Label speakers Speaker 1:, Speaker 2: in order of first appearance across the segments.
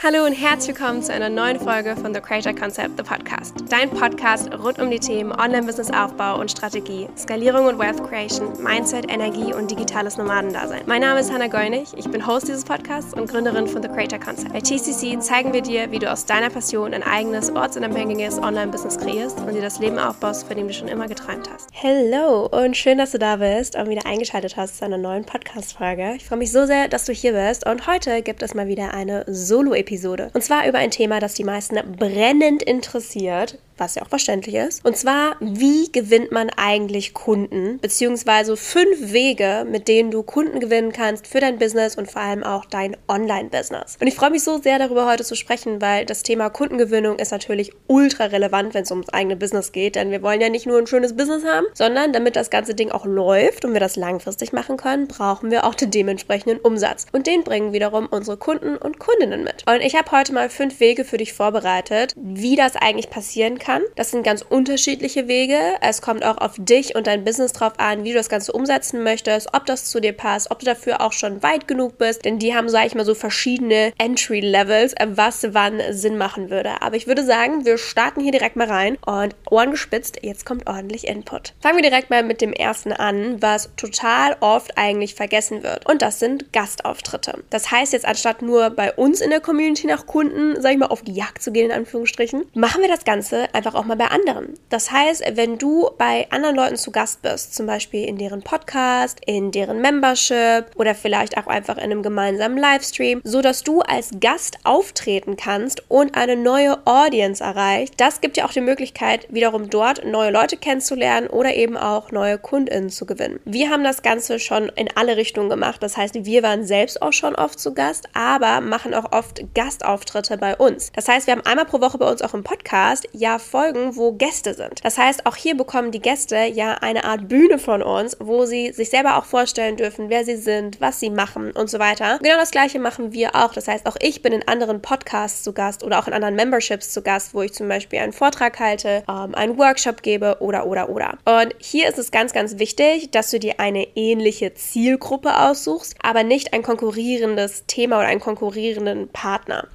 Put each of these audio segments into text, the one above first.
Speaker 1: Hallo und herzlich willkommen zu einer neuen Folge von The Creator Concept, The Podcast. Dein Podcast rund um die Themen Online-Business-Aufbau und Strategie, Skalierung und Wealth Creation, Mindset, Energie und digitales Nomadendasein. Mein Name ist Hannah Geunig, ich bin Host dieses Podcasts und Gründerin von The Creator Concept. Bei TCC zeigen wir dir, wie du aus deiner Passion ein eigenes, ortsunabhängiges Online-Business kreierst und dir das Leben aufbaust, von dem du schon immer geträumt hast. Hello und schön, dass du da bist und wieder eingeschaltet hast zu einer neuen Podcast-Folge. Ich freue mich so sehr, dass du hier bist und heute gibt es mal wieder eine Solo-Episode Episode. Und zwar über ein Thema, das die meisten brennend interessiert, was ja auch verständlich ist. Und zwar, wie gewinnt man eigentlich Kunden, beziehungsweise fünf Wege, mit denen du Kunden gewinnen kannst für dein Business und vor allem auch dein Online-Business. Und ich freue mich so sehr darüber heute zu sprechen, weil das Thema Kundengewinnung ist natürlich ultra relevant, wenn es ums eigene Business geht, denn wir wollen ja nicht nur ein schönes Business haben, sondern damit das ganze Ding auch läuft und wir das langfristig machen können, brauchen wir auch den dementsprechenden Umsatz. Und den bringen wiederum unsere Kunden und Kundinnen mit. Und ich habe heute mal fünf Wege für dich vorbereitet, wie das eigentlich passieren kann kann. Das sind ganz unterschiedliche Wege. Es kommt auch auf dich und dein Business drauf an, wie du das Ganze umsetzen möchtest, ob das zu dir passt, ob du dafür auch schon weit genug bist. Denn die haben, sage ich mal, so verschiedene Entry-Levels, was wann Sinn machen würde. Aber ich würde sagen, wir starten hier direkt mal rein und Ohren gespitzt, jetzt kommt ordentlich Input. Fangen wir direkt mal mit dem ersten an, was total oft eigentlich vergessen wird. Und das sind Gastauftritte. Das heißt jetzt, anstatt nur bei uns in der Community nach Kunden, sag ich mal, auf die Jagd zu gehen, in Anführungsstrichen, machen wir das Ganze einfach auch mal bei anderen. Das heißt, wenn du bei anderen Leuten zu Gast bist, zum Beispiel in deren Podcast, in deren Membership oder vielleicht auch einfach in einem gemeinsamen Livestream, so dass du als Gast auftreten kannst und eine neue Audience erreicht, das gibt dir auch die Möglichkeit, wiederum dort neue Leute kennenzulernen oder eben auch neue KundInnen zu gewinnen. Wir haben das Ganze schon in alle Richtungen gemacht. Das heißt, wir waren selbst auch schon oft zu Gast, aber machen auch oft Gastauftritte bei uns. Das heißt, wir haben einmal pro Woche bei uns auch im Podcast ja Folgen, wo Gäste sind. Das heißt, auch hier bekommen die Gäste ja eine Art Bühne von uns, wo sie sich selber auch vorstellen dürfen, wer sie sind, was sie machen und so weiter. Genau das gleiche machen wir auch. Das heißt, auch ich bin in anderen Podcasts zu Gast oder auch in anderen Memberships zu Gast, wo ich zum Beispiel einen Vortrag halte, ähm, einen Workshop gebe oder oder oder. Und hier ist es ganz, ganz wichtig, dass du dir eine ähnliche Zielgruppe aussuchst, aber nicht ein konkurrierendes Thema oder einen konkurrierenden Partner.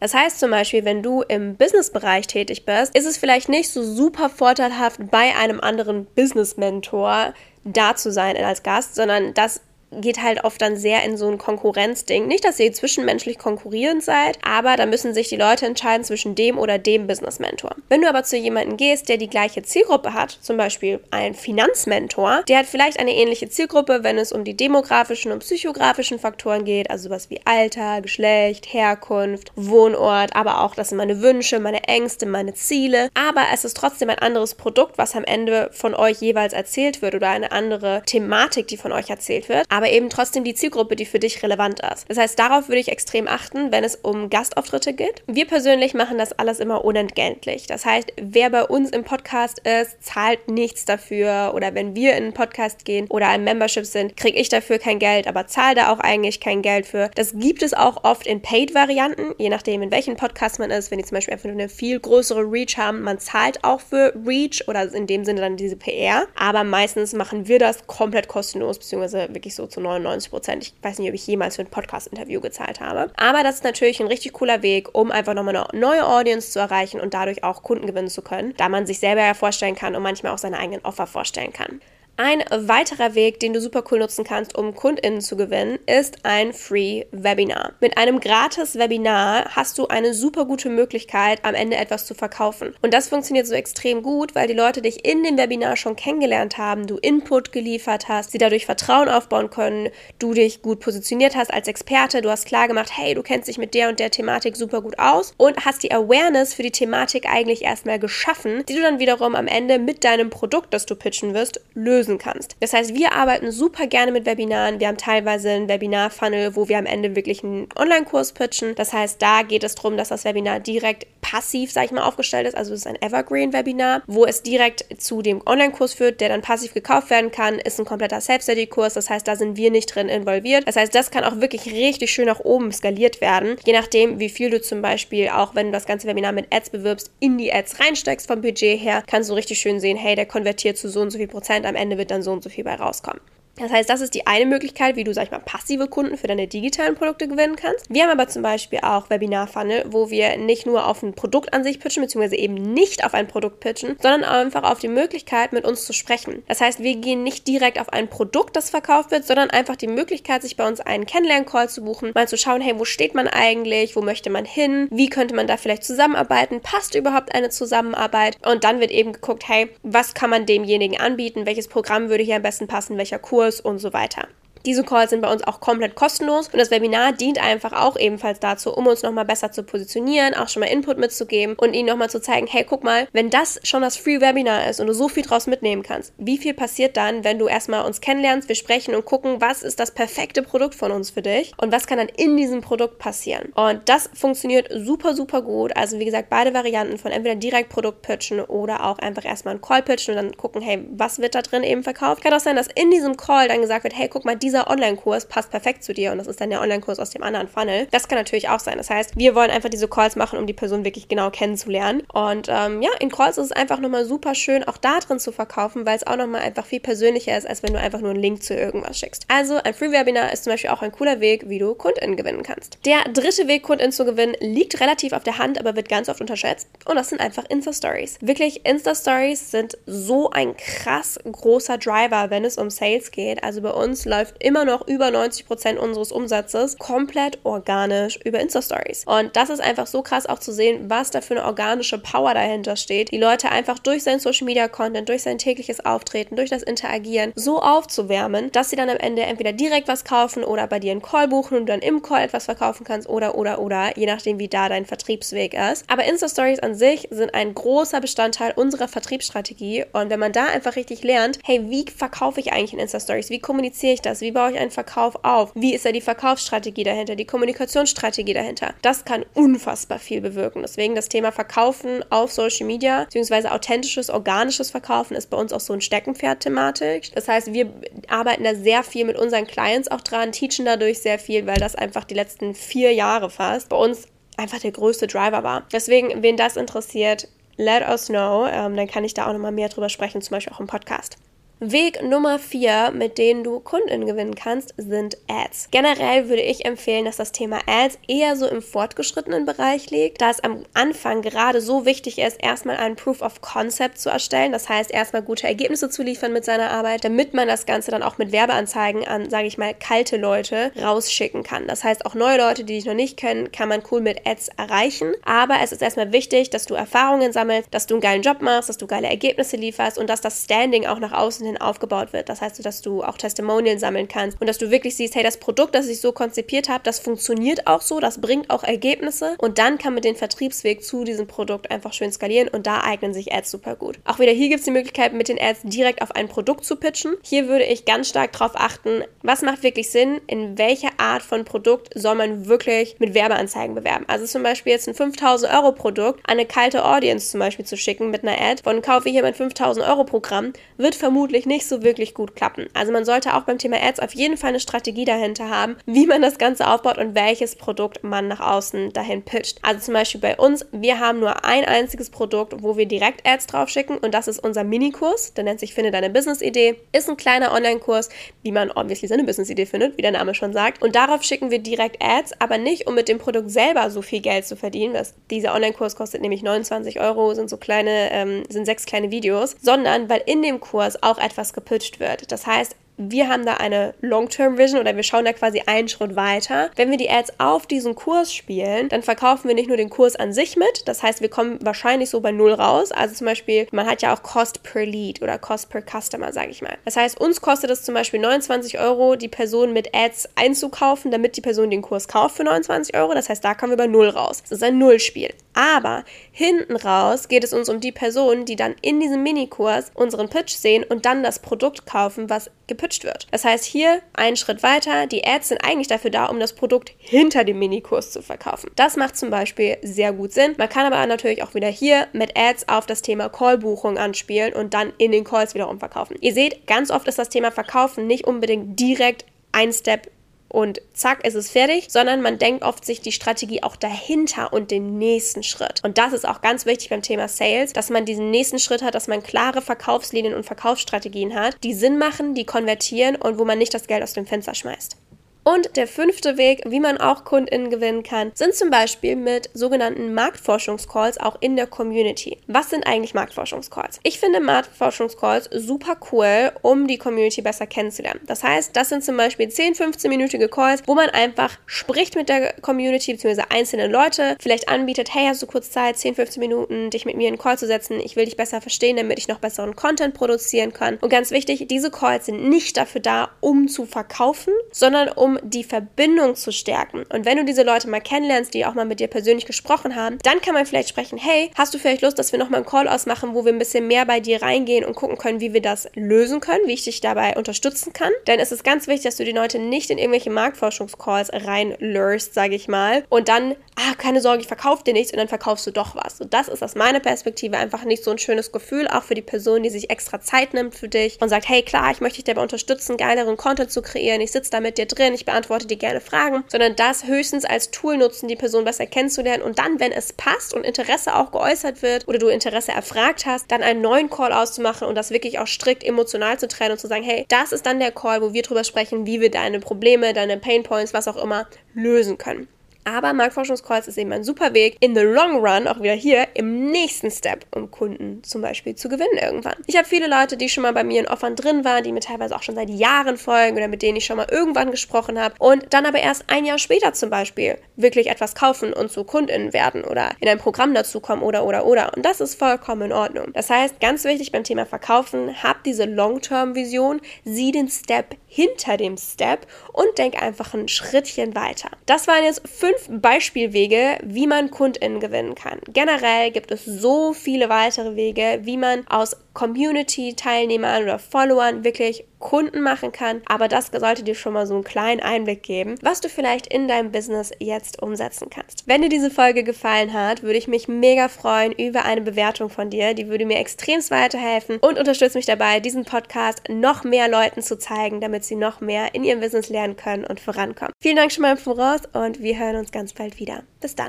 Speaker 1: Das heißt zum Beispiel, wenn du im Businessbereich tätig bist, ist es vielleicht nicht so super vorteilhaft, bei einem anderen Business-Mentor da zu sein als Gast, sondern das geht halt oft dann sehr in so ein Konkurrenzding. Nicht, dass ihr zwischenmenschlich konkurrierend seid, aber da müssen sich die Leute entscheiden zwischen dem oder dem Business-Mentor. Wenn du aber zu jemandem gehst, der die gleiche Zielgruppe hat, zum Beispiel ein Finanzmentor, der hat vielleicht eine ähnliche Zielgruppe, wenn es um die demografischen und psychografischen Faktoren geht, also sowas wie Alter, Geschlecht, Herkunft, Wohnort, aber auch das sind meine Wünsche, meine Ängste, meine Ziele. Aber es ist trotzdem ein anderes Produkt, was am Ende von euch jeweils erzählt wird oder eine andere Thematik, die von euch erzählt wird. Aber aber eben trotzdem die Zielgruppe, die für dich relevant ist. Das heißt, darauf würde ich extrem achten, wenn es um Gastauftritte geht. Wir persönlich machen das alles immer unentgeltlich. Das heißt, wer bei uns im Podcast ist, zahlt nichts dafür oder wenn wir in einen Podcast gehen oder ein Membership sind, kriege ich dafür kein Geld, aber zahle da auch eigentlich kein Geld für. Das gibt es auch oft in Paid-Varianten, je nachdem, in welchem Podcast man ist. Wenn die zum Beispiel einfach nur eine viel größere Reach haben, man zahlt auch für Reach oder in dem Sinne dann diese PR. Aber meistens machen wir das komplett kostenlos, beziehungsweise wirklich so zu 99 Prozent. Ich weiß nicht, ob ich jemals für ein Podcast-Interview gezahlt habe. Aber das ist natürlich ein richtig cooler Weg, um einfach nochmal eine neue Audience zu erreichen und dadurch auch Kunden gewinnen zu können, da man sich selber ja vorstellen kann und manchmal auch seine eigenen Offer vorstellen kann. Ein weiterer Weg, den du super cool nutzen kannst, um KundInnen zu gewinnen, ist ein Free Webinar. Mit einem gratis Webinar hast du eine super gute Möglichkeit, am Ende etwas zu verkaufen. Und das funktioniert so extrem gut, weil die Leute dich in dem Webinar schon kennengelernt haben, du Input geliefert hast, sie dadurch Vertrauen aufbauen können, du dich gut positioniert hast als Experte, du hast klar gemacht, hey, du kennst dich mit der und der Thematik super gut aus und hast die Awareness für die Thematik eigentlich erstmal geschaffen, die du dann wiederum am Ende mit deinem Produkt, das du pitchen wirst, lösen lösen kannst. Das heißt, wir arbeiten super gerne mit Webinaren. Wir haben teilweise einen Webinar-Funnel, wo wir am Ende wirklich einen Online-Kurs pitchen. Das heißt, da geht es darum, dass das Webinar direkt passiv, sag ich mal, aufgestellt ist. Also es ist ein Evergreen-Webinar, wo es direkt zu dem Online-Kurs führt, der dann passiv gekauft werden kann. Ist ein kompletter Self-Study-Kurs. Das heißt, da sind wir nicht drin involviert. Das heißt, das kann auch wirklich richtig schön nach oben skaliert werden. Je nachdem, wie viel du zum Beispiel, auch wenn du das ganze Webinar mit Ads bewirbst, in die Ads reinsteigst vom Budget her, kannst du richtig schön sehen, hey, der konvertiert zu so und so viel Prozent am Ende wird dann so und so viel bei rauskommen. Das heißt, das ist die eine Möglichkeit, wie du, sag ich mal, passive Kunden für deine digitalen Produkte gewinnen kannst. Wir haben aber zum Beispiel auch Webinar-Funnel, wo wir nicht nur auf ein Produkt an sich pitchen, beziehungsweise eben nicht auf ein Produkt pitchen, sondern einfach auf die Möglichkeit, mit uns zu sprechen. Das heißt, wir gehen nicht direkt auf ein Produkt, das verkauft wird, sondern einfach die Möglichkeit, sich bei uns einen Kennenlern-Call zu buchen, mal zu schauen, hey, wo steht man eigentlich, wo möchte man hin, wie könnte man da vielleicht zusammenarbeiten, passt überhaupt eine Zusammenarbeit? Und dann wird eben geguckt, hey, was kann man demjenigen anbieten, welches Programm würde hier am besten passen, welcher Kurs und so weiter. Diese Calls sind bei uns auch komplett kostenlos und das Webinar dient einfach auch ebenfalls dazu, um uns nochmal besser zu positionieren, auch schon mal Input mitzugeben und Ihnen nochmal zu zeigen, hey, guck mal, wenn das schon das Free Webinar ist und du so viel draus mitnehmen kannst, wie viel passiert dann, wenn du erstmal uns kennenlernst, wir sprechen und gucken, was ist das perfekte Produkt von uns für dich und was kann dann in diesem Produkt passieren. Und das funktioniert super, super gut. Also wie gesagt, beide Varianten von entweder direkt Produkt pitchen oder auch einfach erstmal einen Call pitchen und dann gucken, hey, was wird da drin eben verkauft. Kann auch sein, dass in diesem Call dann gesagt wird, hey, guck mal, die dieser Online-Kurs passt perfekt zu dir und das ist dann der Online-Kurs aus dem anderen Funnel. Das kann natürlich auch sein. Das heißt, wir wollen einfach diese Calls machen, um die Person wirklich genau kennenzulernen. Und ähm, ja, in Calls ist es einfach nochmal super schön, auch da drin zu verkaufen, weil es auch nochmal einfach viel persönlicher ist, als wenn du einfach nur einen Link zu irgendwas schickst. Also ein Free-Webinar ist zum Beispiel auch ein cooler Weg, wie du KundInnen gewinnen kannst. Der dritte Weg, KundInnen zu gewinnen, liegt relativ auf der Hand, aber wird ganz oft unterschätzt. Und das sind einfach Insta-Stories. Wirklich, Insta-Stories sind so ein krass großer Driver, wenn es um Sales geht. Also bei uns läuft immer noch über 90 Prozent unseres Umsatzes komplett organisch über Insta-Stories. Und das ist einfach so krass auch zu sehen, was da für eine organische Power dahinter steht. Die Leute einfach durch sein Social Media Content, durch sein tägliches Auftreten, durch das Interagieren so aufzuwärmen, dass sie dann am Ende entweder direkt was kaufen oder bei dir einen Call buchen und dann im Call etwas verkaufen kannst oder oder oder, je nachdem, wie da dein Vertriebsweg ist. Aber Insta-Stories an sich sind ein großer Bestandteil unserer Vertriebsstrategie. Und wenn man da einfach richtig lernt, hey, wie verkaufe ich eigentlich in Insta-Stories? Wie kommuniziere ich das? Wie baue ich einen Verkauf auf? Wie ist da die Verkaufsstrategie dahinter? Die Kommunikationsstrategie dahinter? Das kann unfassbar viel bewirken. Deswegen das Thema Verkaufen auf Social Media, beziehungsweise authentisches, organisches Verkaufen ist bei uns auch so ein Steckenpferd-Thematik. Das heißt, wir arbeiten da sehr viel mit unseren Clients auch dran, teachen dadurch sehr viel, weil das einfach die letzten vier Jahre fast bei uns einfach der größte Driver war. Deswegen, wen das interessiert, let us know. Ähm, dann kann ich da auch nochmal mehr drüber sprechen, zum Beispiel auch im Podcast. Weg Nummer 4, mit denen du Kunden gewinnen kannst, sind Ads. Generell würde ich empfehlen, dass das Thema Ads eher so im fortgeschrittenen Bereich liegt, da es am Anfang gerade so wichtig ist, erstmal einen Proof of Concept zu erstellen. Das heißt, erstmal gute Ergebnisse zu liefern mit seiner Arbeit, damit man das Ganze dann auch mit Werbeanzeigen an, sage ich mal, kalte Leute rausschicken kann. Das heißt, auch neue Leute, die dich noch nicht kennen, kann man cool mit Ads erreichen. Aber es ist erstmal wichtig, dass du Erfahrungen sammelst, dass du einen geilen Job machst, dass du geile Ergebnisse lieferst und dass das Standing auch nach außen hin aufgebaut wird. Das heißt, dass du auch Testimonials sammeln kannst und dass du wirklich siehst, hey, das Produkt, das ich so konzipiert habe, das funktioniert auch so, das bringt auch Ergebnisse und dann kann man den Vertriebsweg zu diesem Produkt einfach schön skalieren und da eignen sich Ads super gut. Auch wieder hier gibt es die Möglichkeit, mit den Ads direkt auf ein Produkt zu pitchen. Hier würde ich ganz stark darauf achten, was macht wirklich Sinn, in welcher Art von Produkt soll man wirklich mit Werbeanzeigen bewerben. Also zum Beispiel jetzt ein 5000 Euro Produkt an eine kalte Audience zum Beispiel zu schicken mit einer Ad von kaufe hier mein 5000 Euro Programm, wird vermutlich vermutlich nicht so wirklich gut klappen. Also man sollte auch beim Thema Ads auf jeden Fall eine Strategie dahinter haben, wie man das Ganze aufbaut und welches Produkt man nach außen dahin pitcht. Also zum Beispiel bei uns, wir haben nur ein einziges Produkt, wo wir direkt Ads draufschicken und das ist unser Minikurs. Der nennt sich Finde deine Business-Idee. Ist ein kleiner Online-Kurs, wie man obviously seine Business-Idee findet, wie der Name schon sagt. Und darauf schicken wir direkt Ads, aber nicht, um mit dem Produkt selber so viel Geld zu verdienen. Das, dieser Online-Kurs kostet nämlich 29 Euro, sind so kleine, ähm, sind sechs kleine Videos, sondern weil in dem Kurs auch etwas gepitcht wird. Das heißt, wir haben da eine Long-Term-Vision oder wir schauen da quasi einen Schritt weiter. Wenn wir die Ads auf diesen Kurs spielen, dann verkaufen wir nicht nur den Kurs an sich mit, das heißt, wir kommen wahrscheinlich so bei Null raus. Also zum Beispiel, man hat ja auch Cost per Lead oder Cost per Customer, sage ich mal. Das heißt, uns kostet es zum Beispiel 29 Euro, die Person mit Ads einzukaufen, damit die Person den Kurs kauft für 29 Euro. Das heißt, da kommen wir bei Null raus. Das ist ein Nullspiel. Aber hinten raus geht es uns um die Personen, die dann in diesem Minikurs unseren Pitch sehen und dann das Produkt kaufen, was gepitcht wird. Das heißt, hier einen Schritt weiter, die Ads sind eigentlich dafür da, um das Produkt hinter dem Minikurs zu verkaufen. Das macht zum Beispiel sehr gut Sinn. Man kann aber natürlich auch wieder hier mit Ads auf das Thema Callbuchung anspielen und dann in den Calls wiederum verkaufen. Ihr seht, ganz oft ist das Thema Verkaufen nicht unbedingt direkt ein Step und zack, ist es fertig, sondern man denkt oft sich die Strategie auch dahinter und den nächsten Schritt. Und das ist auch ganz wichtig beim Thema Sales, dass man diesen nächsten Schritt hat, dass man klare Verkaufslinien und Verkaufsstrategien hat, die Sinn machen, die konvertieren und wo man nicht das Geld aus dem Fenster schmeißt. Und der fünfte Weg, wie man auch KundInnen gewinnen kann, sind zum Beispiel mit sogenannten Marktforschungscalls auch in der Community. Was sind eigentlich Marktforschungscalls? Ich finde Marktforschungscalls super cool, um die Community besser kennenzulernen. Das heißt, das sind zum Beispiel 10, 15-minütige Calls, wo man einfach spricht mit der Community bzw. einzelne Leute, vielleicht anbietet, hey, hast du kurz Zeit, 10, 15 Minuten, dich mit mir in einen Call zu setzen, ich will dich besser verstehen, damit ich noch besseren Content produzieren kann. Und ganz wichtig, diese Calls sind nicht dafür da, um zu verkaufen, sondern um um die Verbindung zu stärken. Und wenn du diese Leute mal kennenlernst, die auch mal mit dir persönlich gesprochen haben, dann kann man vielleicht sprechen, hey, hast du vielleicht Lust, dass wir nochmal einen Call ausmachen, wo wir ein bisschen mehr bei dir reingehen und gucken können, wie wir das lösen können, wie ich dich dabei unterstützen kann. Denn es ist ganz wichtig, dass du die Leute nicht in irgendwelche Marktforschungscalls reinlurst, sage ich mal, und dann, ah, keine Sorge, ich verkaufe dir nichts und dann verkaufst du doch was. Und das ist aus meiner Perspektive einfach nicht so ein schönes Gefühl, auch für die Person, die sich extra Zeit nimmt für dich und sagt, hey, klar, ich möchte dich dabei unterstützen, geileren Content zu kreieren, ich sitze da mit dir drin, ich beantworte dir gerne Fragen, sondern das höchstens als Tool nutzen, die Person besser kennenzulernen und dann, wenn es passt und Interesse auch geäußert wird oder du Interesse erfragt hast, dann einen neuen Call auszumachen und das wirklich auch strikt emotional zu trennen und zu sagen, hey, das ist dann der Call, wo wir drüber sprechen, wie wir deine Probleme, deine Painpoints, was auch immer lösen können. Aber Marktforschungscalls ist eben ein super Weg, in the long run, auch wieder hier, im nächsten Step, um Kunden zum Beispiel zu gewinnen irgendwann. Ich habe viele Leute, die schon mal bei mir in Offern drin waren, die mir teilweise auch schon seit Jahren folgen oder mit denen ich schon mal irgendwann gesprochen habe und dann aber erst ein Jahr später zum Beispiel wirklich etwas kaufen und zu KundInnen werden oder in ein Programm dazukommen oder oder oder. Und das ist vollkommen in Ordnung. Das heißt, ganz wichtig beim Thema Verkaufen, hab diese Long-Term-Vision, sieh den Step hinter dem Step und denk einfach ein Schrittchen weiter. Das waren jetzt fünf Beispielwege, wie man KundInnen gewinnen kann. Generell gibt es so viele weitere Wege, wie man aus Community-Teilnehmern oder Followern wirklich Kunden machen kann. Aber das sollte dir schon mal so einen kleinen Einblick geben, was du vielleicht in deinem Business jetzt umsetzen kannst. Wenn dir diese Folge gefallen hat, würde ich mich mega freuen über eine Bewertung von dir. Die würde mir extremst weiterhelfen und unterstützt mich dabei, diesen Podcast noch mehr Leuten zu zeigen, damit sie noch mehr in ihrem Business lernen können und vorankommen. Vielen Dank schon mal im Voraus und wir hören uns ganz bald wieder. Bis dann.